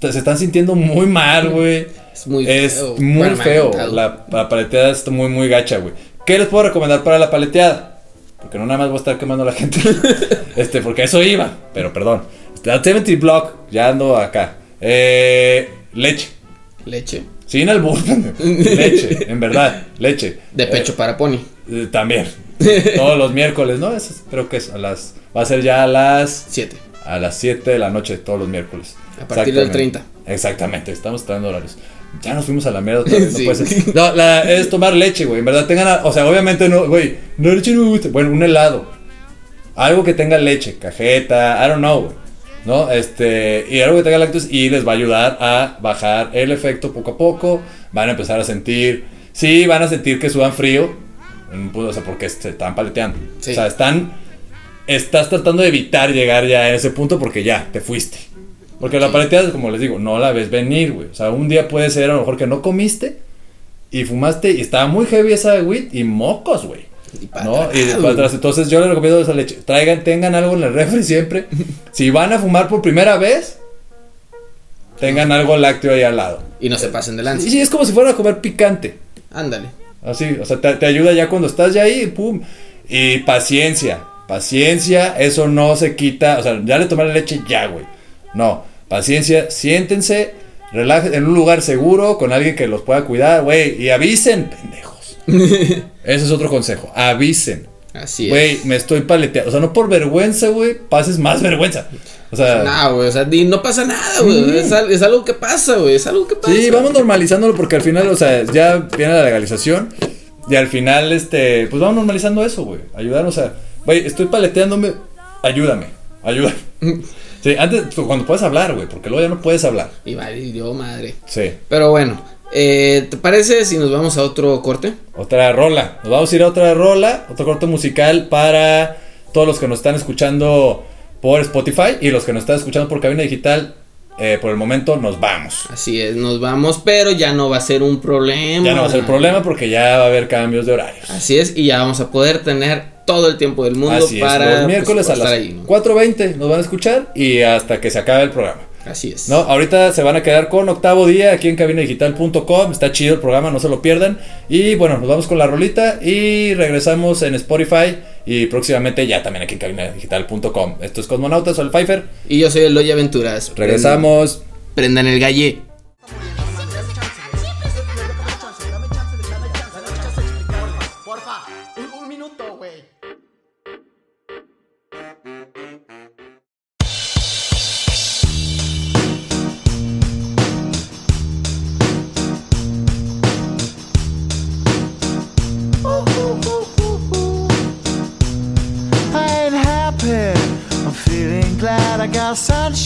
se están sintiendo muy mal, güey. Es muy Es feo. muy me ha feo. La, la paleteada está muy, muy gacha, güey. ¿Qué les puedo recomendar para la paleteada? Porque no nada más voy a estar quemando a la gente. este, porque eso iba. Pero perdón. Este, La 70 Block, ya ando acá. Eh, leche. Leche. Sin albur. leche, en verdad. Leche. De pecho para pony. Eh, también. Todos los miércoles, ¿no? Eso es- creo que es a las. Va a ser ya a las. Siete. A las 7 de la noche, todos los miércoles. A partir del Exactamente. 30. Exactamente, estamos trayendo horarios. Ya nos fuimos a la mierda otra vez, no Sí. puede ser. No, la- es tomar leche, güey. En verdad, tengan. a- O sea, obviamente no, güey. No, leche no me gusta. Bueno, un helado. Algo que tenga leche, cajeta, I don't know, güey. ¿No? Este. Y algo que tenga lácteos y les va a ayudar a bajar el efecto poco a poco. Van a empezar a sentir. Sí, van a sentir que sudan frío. un punto, O sea, porque se están paleteando. Sí. O sea, están. Estás tratando de evitar llegar ya a ese punto porque ya te fuiste. Porque la paleteada, como les digo, no la ves venir, güey. O sea, un día puede ser a lo mejor que no comiste y fumaste y estaba muy heavy esa weed y mocos, güey. Y para ¿No? atrás, Y para atrás. Entonces yo les recomiendo esa leche. Traigan, tengan algo en el refri siempre. si van a fumar por primera vez, tengan algo lácteo ahí al lado. Y no se pasen de Y lanza. sí, es como si fuera a comer picante. Ándale. Así, o sea, te, te ayuda ya cuando estás ya ahí, pum. Y paciencia, paciencia, eso no se quita. O sea, ya le tomé la leche, ya, güey. No, paciencia, siéntense, relajen en un lugar seguro, con alguien que los pueda cuidar, güey. Y avisen, pendejos. Ese es otro consejo, avisen. Así es. Güey, me estoy paleteando. O sea, no por vergüenza, güey, pases más vergüenza. O sea, No, güey, o sea, no pasa nada, güey. Es algo que pasa, güey. Es algo que pasa. Sí, vamos normalizándolo porque al final, o sea, ya viene la legalización y al final, este, pues vamos normalizando eso, güey. Ayudarnos a, güey, estoy paleteándome, ayúdame, ayúdame. Sí, antes, cuando puedes hablar, güey, porque luego ya no puedes hablar. Y valió madre. Sí. Pero bueno, eh, ¿te parece si nos vamos a otro corte? Otra rola. Nos vamos a ir a otra rola, otro corte musical para todos los que nos están escuchando por Spotify y los que nos están escuchando por cabina digital. eh, por el momento nos vamos. Así es, nos vamos, pero ya no va a ser un problema. Ya no va a ser problema porque ya va a haber cambios de horarios. Así es, y ya vamos a poder tener todo el tiempo del mundo Así es, para los miércoles pues, a las estar ahí, ¿no? 4.20 nos van a escuchar y hasta que se acabe el programa. Así es. No, ahorita se van a quedar con octavo día aquí en cabinadigital.com. Está chido el programa, no se lo pierdan. Y bueno, nos vamos con la rolita y regresamos en Spotify y próximamente ya también aquí en cabinadigital.com. Esto es Cosmonautas, soy el Pfeiffer. Y yo soy Eloy Aventuras. Regresamos. Prendan el galle.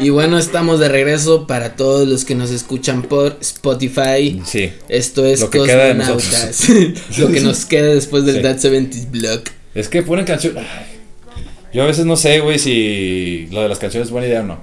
Y bueno, estamos de regreso para todos los que nos escuchan por Spotify. Sí. Esto es Lo que queda de Cosmonautas. Lo que nos queda después del Sí. That 70s Block. Es que ponen canciones. Yo a veces no sé, güey, si lo de las canciones es buena idea o no.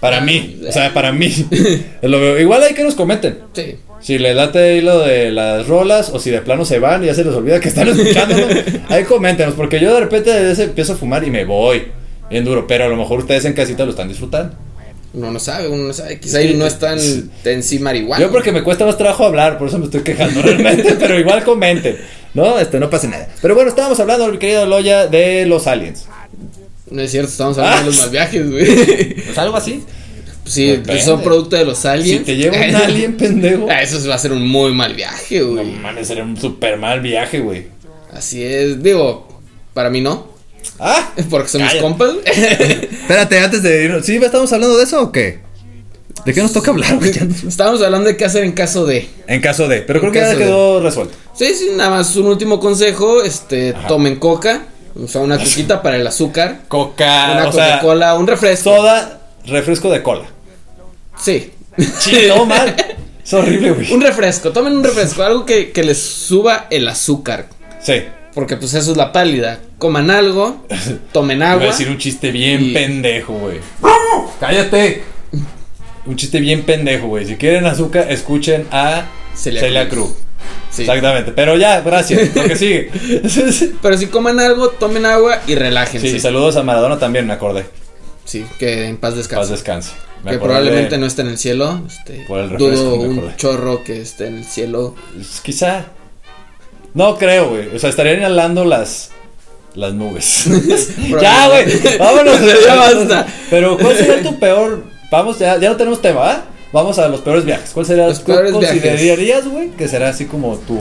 Para mí, o sea, para mí. Lo. Igual hay que nos comenten. Sí. Si les late ahí lo de las rolas o si de plano se van y ya se les olvida que están escuchándolo. ahí coméntenos, porque yo de repente a veces empiezo a fumar y me voy. Bien duro, pero a lo mejor ustedes en casita lo están disfrutando. Uno no sabe, uno no sabe. Quizá ahí no están en sí marihuana. Yo porque me cuesta más trabajo hablar, por eso me estoy quejando realmente, pero igual comenten. No, este no pasa nada. Pero bueno, estábamos hablando, mi querido Loya, de los aliens. No es cierto, estamos hablando Ah. de los mal viajes, güey. ¿Es algo así? Sí, Depende. son producto de los aliens. Si te lleva un alien, pendejo. Ah, Eso va a ser un muy mal viaje, No güey. mames, sería un super mal viaje, güey. Así es, digo, para mí no. Ah, Porque son mis compas. espérate, antes de irnos. ¿Sí estamos hablando de eso o qué? ¿De qué nos toca hablar, güey? Estábamos hablando de qué hacer en caso de. En caso de, pero creo que ya de. quedó resuelto. Sí, sí, nada más un último consejo, este, Ajá. tomen coca, o sea, una coquita para el azúcar, Coca, una Coca-Cola, un refresco. soda, refresco de cola. Sí. Todo mal. Es horrible, güey. un refresco, tomen un refresco, algo que, que les suba el azúcar, Sí. Porque pues eso es la pálida. Coman algo, tomen Iba a agua. decir un chiste bien Y- pendejo, güey. ¡Cállate! Un chiste bien pendejo, güey. Si quieren azúcar, escuchen a Celia Celia, Cruz. Cruz. Sí. Exactamente. Pero ya, gracias. Lo que sigue. Pero si coman algo, tomen agua y relájense. Sí, saludos a Maradona también, me acordé. Sí, que en paz descanse. Paz descanse. Me que probablemente de- no esté en el cielo. Este, Por el refresco, dudo un chorro que esté en el cielo. Pues, Quizá. No creo, güey. O sea, estarían inhalando las. Las nubes. ya, güey. Vámonos. Ya basta. Pero, ¿cuál sería tu peor. Vamos, ya, ya no tenemos tema, ¿va? Vamos a los peores viajes. ¿Cuál sería? Los ¿Cuál peores viajes. considerarías, güey? Que será así como tu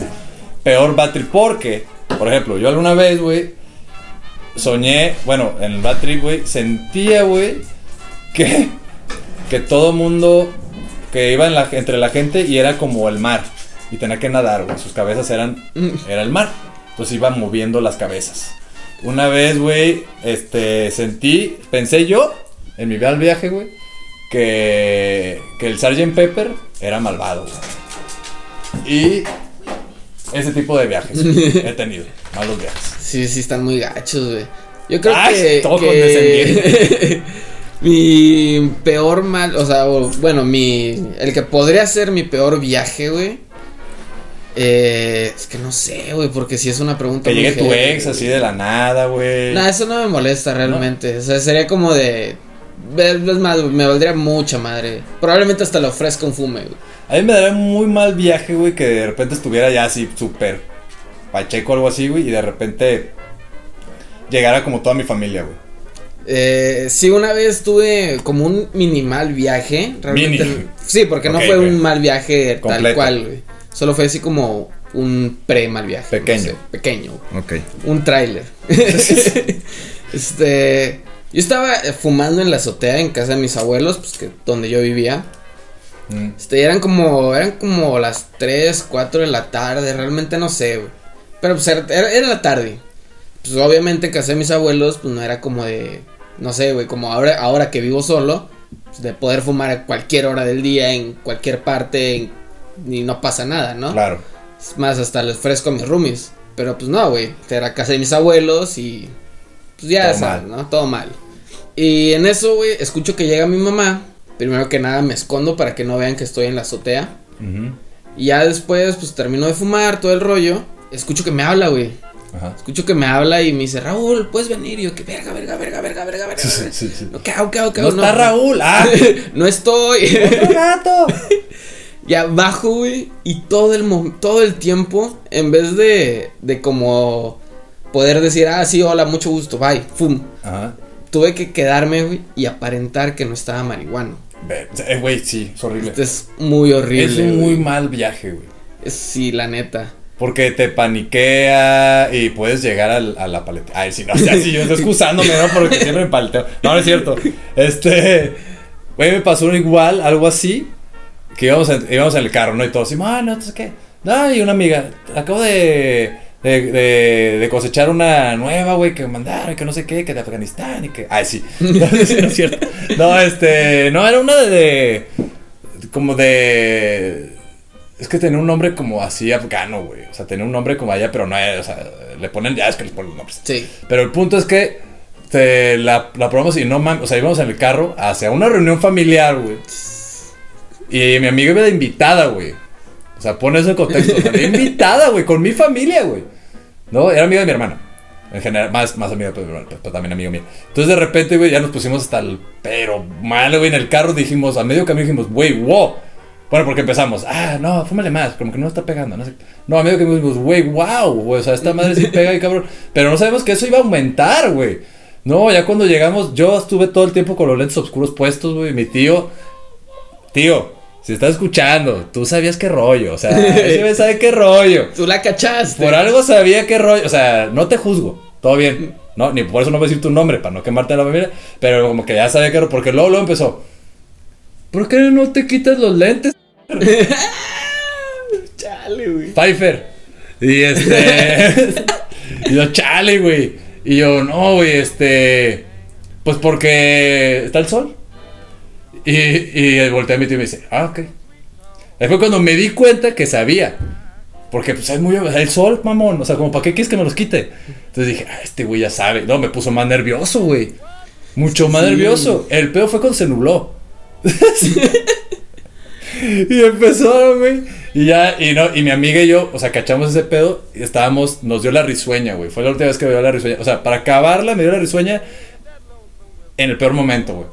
peor trip? Porque, por ejemplo, yo alguna vez, güey. Soñé, bueno, en el trip, güey. Sentía, güey. Que. Que todo mundo. Que iba en la, entre la gente y era como el mar. Y tenía que nadar, güey. Sus cabezas eran. Era el mar. Entonces iba moviendo las cabezas. Una vez, güey, este, sentí, pensé yo, en mi viaje, güey, que, que el Sgt. Pepper era malvado, güey. Y ese tipo de viajes he tenido, malos viajes. Sí, sí, están muy gachos, güey. Yo creo Ay, que. todo que- mi peor mal. O sea, bueno, mi. El que podría ser mi peor viaje, güey. Eh, es que no sé, güey, porque si es una pregunta. Que llegue tu heavy, ex así de la nada, güey. No, eso no me molesta realmente. O sea, sería como de. Es más, me valdría mucha madre. Probablemente hasta le ofrezca un fume, güey. A mí me daría muy mal viaje, güey, que de repente estuviera ya así súper pacheco o algo así, güey, y de repente llegara como toda mi familia, güey. Eh, sí, una vez tuve como un minimal viaje. Realmente. Mini. Sí, porque no fue güey. un mal viaje tal Completo. cual, güey. Solo fue así como un pre mal viaje. Pequeño. no sé, pequeño. Ok. Un tráiler. este. Yo estaba fumando en la azotea en casa de mis abuelos, pues que donde yo vivía. Mm. Este, eran como, eran como las 3, 4 de la tarde, realmente no sé, güey. Pero pues era, era- era la tarde. Pues obviamente en casa de mis abuelos, pues no era como de, no sé, güey, como ahora, ahora que vivo solo, pues, de poder fumar a cualquier hora del día, en cualquier parte, en- y no pasa nada, ¿no? Claro. Es más, hasta les ofrezco a mis roomies. Pero pues no, güey. Era casa de mis abuelos y. Pues ya Todo sabes, mal. ¿no? Todo mal. Y en eso, güey, escucho que llega mi mamá. Primero que nada me escondo para que no vean que estoy en la azotea. Y ya después, pues termino de fumar todo el rollo. Escucho que me habla, güey. Ajá. Escucho que me habla y me dice, Raúl, ¿puedes venir? Y yo, que verga, verga, verga, verga, verga, verga. Sí, sí, sí. No, ¿qué hago, qué hago, qué No está Raúl. Ah, no estoy. gato. Ya bajo, güey, y todo el, todo el tiempo, en vez de, de como poder decir, ah, sí, hola, mucho gusto, bye, fum, Ajá. tuve que quedarme, güey, y aparentar que no estaba marihuano. Eh, Güey, sí, es horrible. Esto es muy horrible. es un muy mal viaje, güey. Sí, la neta. Porque te paniquea y puedes llegar al- a la paleta. Ay, sí, no, o sea, sí, yo estoy excusándome, ¿no? Porque siempre me paleteo. No, no es cierto. Este, güey, me pasó igual, algo así. Que íbamos en, íbamos en el carro, ¿no? Y todos, ah, no, entonces qué. No, y una amiga, acabo de, de, de- de cosechar una nueva, güey, que mandaron, que no sé qué, que de Afganistán y que. Ay, sí. No, es cierto. No, este, no, era una de- de como de. Es que tenía un nombre como así afgano, güey. O sea, tenía un nombre como allá, pero no era. O sea, le ponen. Ya es que les ponen los nombres. Sí. Pero el punto es que te la, la probamos y no mames. O sea, íbamos en el carro hacia una reunión familiar, güey. Y mi amiga iba de invitada, güey. O sea, pone eso en contexto. Invitada, güey, con mi familia, güey. No, era amiga de mi hermana. En general, más, más amiga hermana, pero también amigo mío. Entonces de repente, güey, ya nos pusimos hasta el. Pero mal, güey, en el carro dijimos, a medio camino dijimos, güey, wow. Bueno, porque empezamos, ah, no, fúmale más, como que no está pegando, no sé. No, a medio camino dijimos, güey, wow, güey, o sea, esta madre sí pega y cabrón. Pero no sabemos que eso iba a aumentar, güey. No, ya cuando llegamos, yo estuve todo el tiempo con los lentes oscuros puestos, güey. Mi tío, tío, si estás escuchando, tú sabías qué rollo, o sea, ese güey sabe qué rollo. Tú la cachaste. Por algo sabía qué rollo, o sea, no te juzgo, todo bien. No, ni por eso no voy a decir tu nombre, para no quemarte la familia, pero como que ya sabía qué rollo, porque luego, luego empezó. ¿Por qué no te quitas los lentes? Chale, güey. Pfeiffer. Y este. y yo, chale, güey. Y yo, no, güey, este. Pues porque está el sol. Y, y volteé a mi tío y me dice, ah, ok. Ahí fue cuando me di cuenta que sabía. Porque pues es muy. el sol, mamón. O sea, como, ¿para qué quieres que me los quite? Entonces dije, ah, este güey ya sabe. No, me puso más nervioso, güey. Mucho más Sí. nervioso. El pedo fue cuando se nubló. Y empezaron, güey. Y ya, y no, y mi amiga y yo, o sea, cachamos ese pedo y estábamos, nos dio la risueña, güey. Fue la última vez que me dio la risueña. O sea, para acabarla me dio la risueña en el peor momento, güey.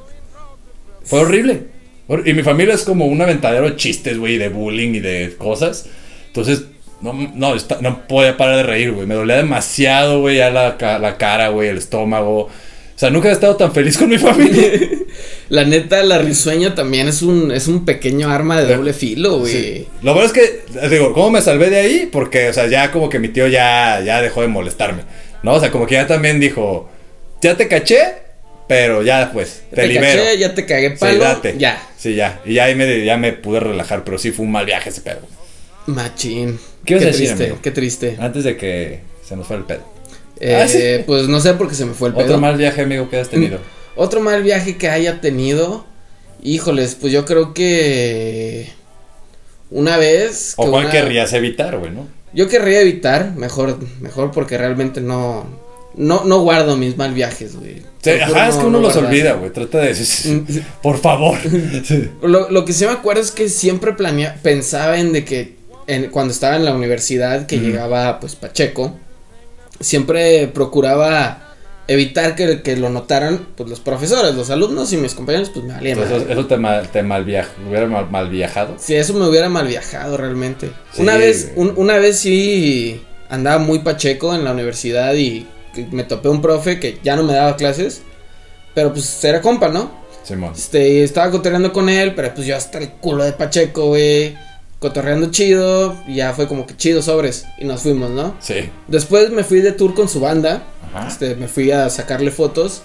Fue horrible. Hor- Y mi familia es como un aventadero de chistes, güey, de bullying y de cosas. Entonces, no, no, está- no podía parar de reír, güey. Me dolía demasiado, güey, ya la, la cara, güey, el estómago. O sea, nunca he estado tan feliz con mi familia. La neta, la risueña también es un, es un pequeño arma de doble filo, güey. Sí. Lo bueno es que, digo, ¿cómo me salvé de ahí? Porque, o sea, ya como que mi tío ya, ya dejó de molestarme, ¿no? O sea, como que ya también dijo, ya te caché, pero ya pues, te, Te libero. caché, ya te cagué Sí, palo. date. Ya. Sí, ya. Y ya ahí me, ya me pude relajar, pero sí fue un mal viaje ese pedo. Machín. ¿Qué decir, triste, amigo? qué triste. Antes de que se nos fuera el pedo. Eh, Ah, sí. Pues no sé por qué se me fue el Otro pedo. mal viaje, amigo, que has tenido. Otro mal viaje que haya tenido. Híjoles, pues yo creo que. Una vez. O cuál una- querrías evitar, güey, ¿no? Yo querría evitar, mejor, mejor porque realmente no. No, no guardo mis mal viajes, güey. Sí, ajá, es que no- uno no los guardas. olvida, güey. Trata de decir, por favor. Sí. Lo, lo que sí me acuerdo es que siempre planea, pensaba en de que en, cuando estaba en la universidad que llegaba pues Pacheco, siempre procuraba evitar que, que lo notaran pues los profesores, los alumnos y mis compañeros pues me valían. Eso, eso te, mal, te mal viaj- hubiera mal, mal viajado. Si eso me hubiera mal viajado realmente. Sí, una vez, un- una vez sí andaba muy pacheco en la universidad y que me topé un profe que ya no me daba clases, pero pues era compa, ¿no? Simón. Este, estaba cotorreando con él, pero pues yo hasta el culo de Pacheco, güey. Cotorreando chido, y ya fue como que chido sobres, y nos fuimos, ¿no? Sí. Después me fui de tour con su banda, Ajá. este, me fui a sacarle fotos,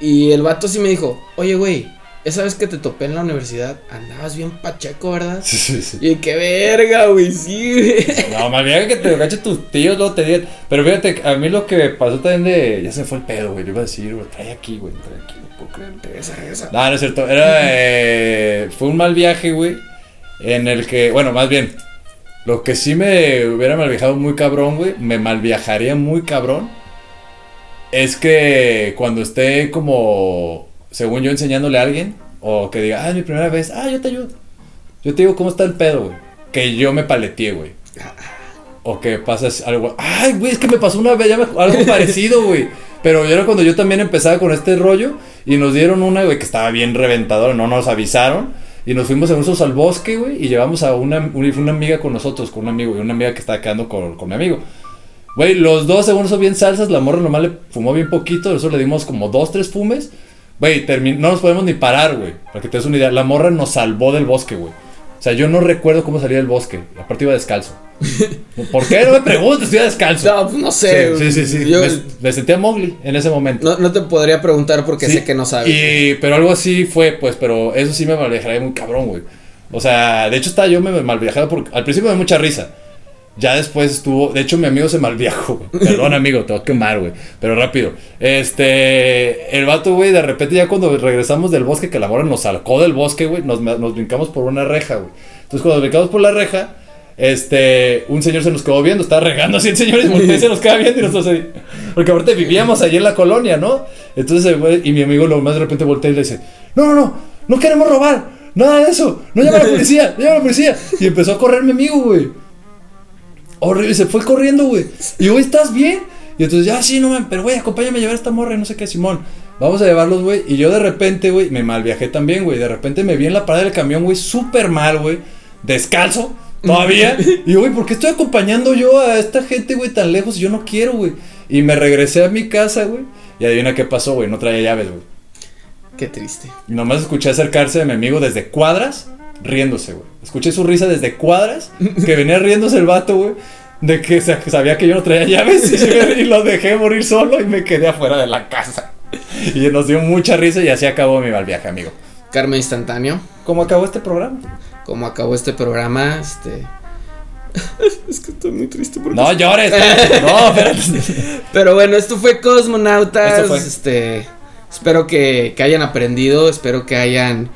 y el vato sí me dijo, oye, güey, esa vez que te topé en la universidad, andabas bien Pacheco, ¿verdad? Sí, sí, sí. Y qué verga, güey, sí, güey. No, más bien que te gache tus tíos, luego te digan. Pero fíjate, a mí lo que pasó también de. Ya se me fue el pedo, güey. Lo iba a decir, güey. Trae aquí, güey. Trae aquí, no puedo creer. Regresa, regresa. No, no es cierto. Era. eh, fue un mal viaje, güey. En el que. Bueno, más bien. Lo que sí me hubiera mal viajado muy cabrón, güey. Me mal viajaría muy cabrón. Es que cuando esté como. Según yo enseñándole a alguien. O que diga, ah, es mi primera vez. Ah, yo te ayudo. Yo te digo cómo está el pedo, güey. Que yo me paleteé, güey. O que pasas algo. Ay, güey, es que me pasó una vez ya me- algo parecido, güey. Pero era cuando yo también empezaba con este rollo. Y nos dieron una, güey, que estaba bien reventadora. No nos avisaron. Y nos fuimos en usos al bosque, güey. Y llevamos a una, una, amiga con nosotros, con un amigo. Y una amiga que estaba quedando con, con mi amigo. Güey, los dos, según eso, bien salsas. La morra nomás le fumó bien poquito. Eso le dimos como dos, tres fumes. Güey, no nos podemos ni parar, güey. Para que te des una idea. La morra nos salvó del bosque, güey. O sea, yo no recuerdo cómo salí del bosque. Aparte iba descalzo. ¿Por qué? No me preguntes, estoy descalzo. No, pues no sé. Sí, sí, sí. sí. Yo- Me, me sentía Mowgli en ese momento. No, no te podría preguntar porque Sí, sé que no sabes. Y, pero algo así fue, pues, pero eso sí me malviajaría muy cabrón, güey. O sea, de hecho estaba yo me malviajado porque al principio me dio mucha risa. Ya después estuvo, de hecho mi amigo se malviajó, güey. Perdón, amigo, te voy a quemar, güey. Pero rápido. Este, el vato, güey, de repente ya cuando regresamos del bosque, que la morra nos sacó del bosque, güey, nos, nos brincamos por una reja, güey. Entonces cuando nos brincamos por la reja, este, un señor se nos quedó viendo, estaba regando así el señor y se nos queda viendo y nosotros ahí. Porque aparte vivíamos allí en la colonia, ¿no? Entonces güey y mi amigo lo más de repente voltea y le dice, no, no, no, no queremos robar, nada de eso, no llama a la policía, no llama a la policía. Y empezó a correr mi amigo, güey. Horrible, se fue corriendo, güey. Y güey, ¿estás bien? Y entonces, ya, sí, no, man, pero güey, acompáñame a llevar a esta morra y no sé qué, Simón. Vamos a llevarlos, güey. Y yo de repente, güey, me malviajé también, güey. De repente me vi en la parada del camión, güey, súper mal, güey. Descalzo, todavía. y güey, ¿por qué estoy acompañando yo a esta gente, güey, tan lejos? Yo no quiero, güey. Y me regresé a mi casa, güey. Y adivina qué pasó, güey. No traía llaves, güey. Qué triste. Y nomás escuché acercarse de mi amigo desde cuadras, riéndose, güey. Escuché su risa desde cuadras, que venía riéndose el vato, güey. De que sa- sabía que yo no traía llaves y, y lo dejé morir solo y me quedé afuera de la casa. Y nos dio mucha risa y así acabó mi mal viaje, amigo. Karma instantáneo. ¿Cómo acabó este programa? Como acabó este programa, este. es que estoy muy triste porque. No llores. No, espérate. Pero bueno, esto fue Cosmonautas. Esto fue. Este. Espero que, que hayan aprendido. Espero que hayan.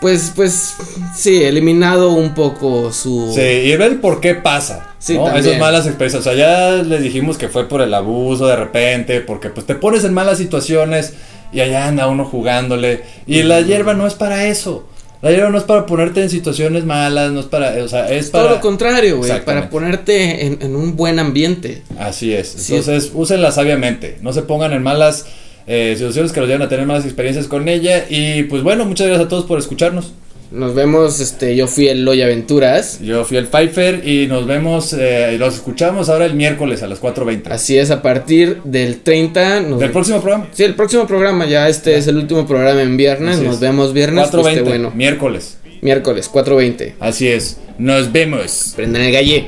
Pues, pues. Sí, eliminado un poco su. Sí, y ver por qué pasa. Sí, ¿no? Esas malas experiencias. O sea, ya les dijimos que fue por el abuso de repente, porque pues te pones en malas situaciones y allá anda uno jugándole. Y la hierba no es para eso. La hierba no es para ponerte en situaciones malas, no es para. O sea, es Todo para. lo contrario, güey. Para ponerte en, en un buen ambiente. Así es. Sí. Entonces, úsenla sabiamente. No se pongan en malas eh, situaciones que los lleven a tener malas experiencias con ella. Y pues bueno, muchas gracias a todos por escucharnos. Nos vemos, este, yo fui el Loy Aventuras. Yo fui el Pfeiffer y nos vemos, eh, los escuchamos ahora el miércoles a las 4.20. Así es, a partir del 30. Nos... Del próximo programa. Sí, el próximo programa, ya este es el último programa en viernes. Así Nos es. vemos viernes. 4.20, Este, bueno, miércoles. miércoles, 4.20. Así es. Nos vemos. Prendan el galle.